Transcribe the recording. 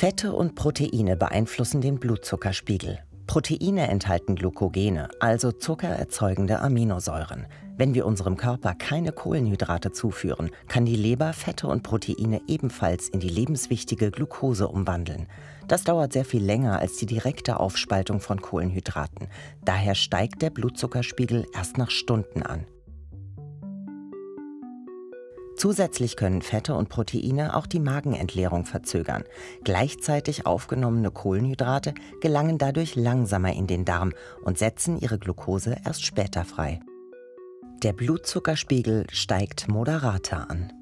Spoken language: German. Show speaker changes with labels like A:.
A: Fette und Proteine beeinflussen den Blutzuckerspiegel. Proteine enthalten Glukogene, also zuckererzeugende Aminosäuren. Wenn wir unserem Körper keine Kohlenhydrate zuführen, kann die Leber Fette und Proteine ebenfalls in die lebenswichtige Glucose umwandeln. Das dauert sehr viel länger als die direkte Aufspaltung von Kohlenhydraten. Daher steigt der Blutzuckerspiegel erst nach Stunden an. Zusätzlich können Fette und Proteine auch die Magenentleerung verzögern. Gleichzeitig aufgenommene Kohlenhydrate gelangen dadurch langsamer in den Darm und setzen ihre Glucose erst später frei. Der Blutzuckerspiegel steigt moderater an.